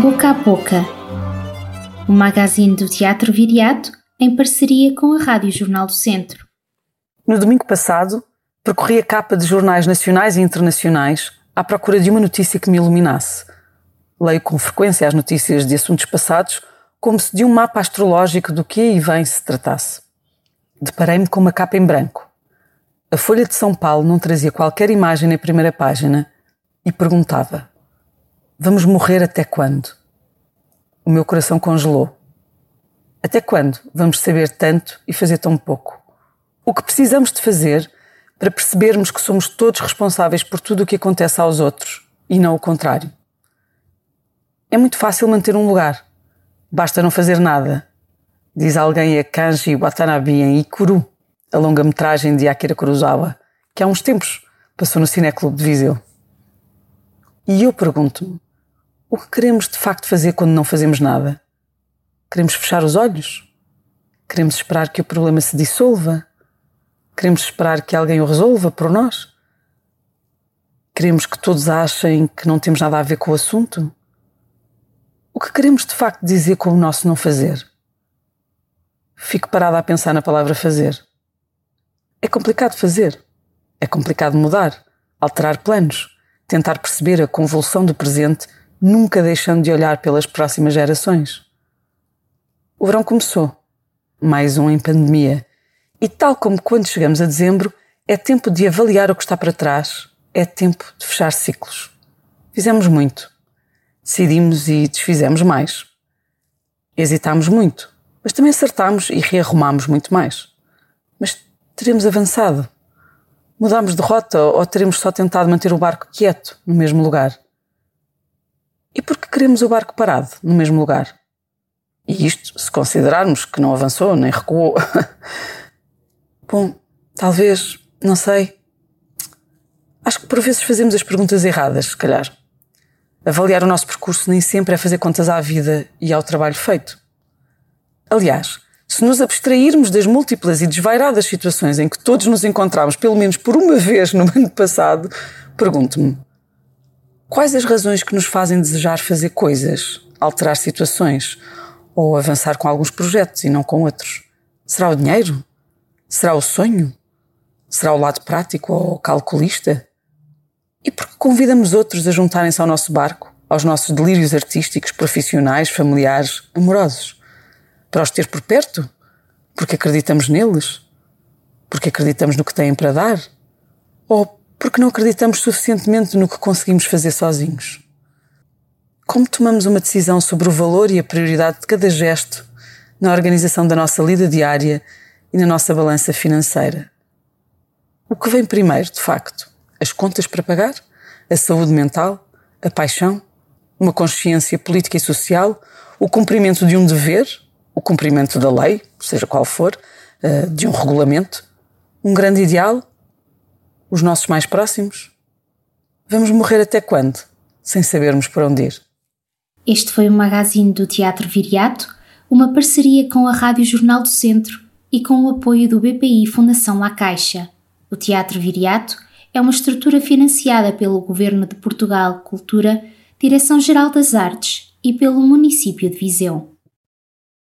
Boca a Boca, o magazine do Teatro Viriato em parceria com a Rádio Jornal do Centro. No domingo passado, percorri a capa de jornais nacionais e internacionais à procura de uma notícia que me iluminasse. Leio com frequência as notícias de assuntos passados como se de um mapa astrológico do que aí vem se tratasse. Deparei-me com uma capa em branco. A Folha de São Paulo não trazia qualquer imagem na primeira página e perguntava: Vamos morrer até quando? O meu coração congelou. Até quando vamos saber tanto e fazer tão pouco? O que precisamos de fazer para percebermos que somos todos responsáveis por tudo o que acontece aos outros e não o contrário? É muito fácil manter um lugar. Basta não fazer nada. Diz alguém a Kanji Watanabe em Ikuru, a longa-metragem de Akira Kurosawa, que há uns tempos passou no Cineclube de Viseu. E eu pergunto-me, o que queremos de facto fazer quando não fazemos nada? Queremos fechar os olhos? Queremos esperar que o problema se dissolva? Queremos esperar que alguém o resolva por nós? Queremos que todos achem que não temos nada a ver com o assunto? O que queremos de facto dizer com o nosso não fazer? Fico parada a pensar na palavra fazer. É complicado fazer. É complicado mudar, alterar planos, tentar perceber a convulsão do presente, nunca deixando de olhar pelas próximas gerações. O verão começou, mais um em pandemia, e tal como quando chegamos a dezembro, é tempo de avaliar o que está para trás, é tempo de fechar ciclos. Fizemos muito. Decidimos e desfizemos mais. Hesitámos muito, mas também acertámos e rearrumámos muito mais. Mas teremos avançado. Mudámos de rota ou teremos só tentado manter o barco quieto no mesmo lugar? Queremos o barco parado no mesmo lugar? E isto se considerarmos que não avançou nem recuou. Bom, talvez, não sei. Acho que por vezes fazemos as perguntas erradas, se calhar. Avaliar o nosso percurso nem sempre é fazer contas à vida e ao trabalho feito. Aliás, se nos abstrairmos das múltiplas e desvairadas situações em que todos nos encontramos pelo menos por uma vez no ano passado, pergunto-me: quais as razões que nos fazem desejar fazer coisas, alterar situações ou avançar com alguns projetos e não com outros? Será o dinheiro? Será o sonho? Será o lado prático ou calculista? E por que convidamos outros a juntarem-se ao nosso barco, aos nossos delírios artísticos, profissionais, familiares, amorosos? Para os ter por perto? Porque acreditamos neles? Porque acreditamos no que têm para dar? Ou porque não acreditamos suficientemente no que conseguimos fazer sozinhos? Como tomamos uma decisão sobre o valor e a prioridade de cada gesto na organização da nossa lida diária e na nossa balança financeira. O que vem primeiro, de facto? As contas para pagar? A saúde mental? A paixão? Uma consciência política e social? O cumprimento de um dever? O cumprimento da lei, seja qual for, eh, de um regulamento? Um grande ideal? Os nossos mais próximos? Vamos morrer até quando? Sem sabermos para onde ir. Este foi o magazine do Teatro Viriato, uma parceria com a Rádio Jornal do Centro e com o apoio do BPI Fundação La Caixa. O Teatro Viriato é uma estrutura financiada pelo Governo de Portugal Cultura, Direção-Geral das Artes e pelo município de Viseu.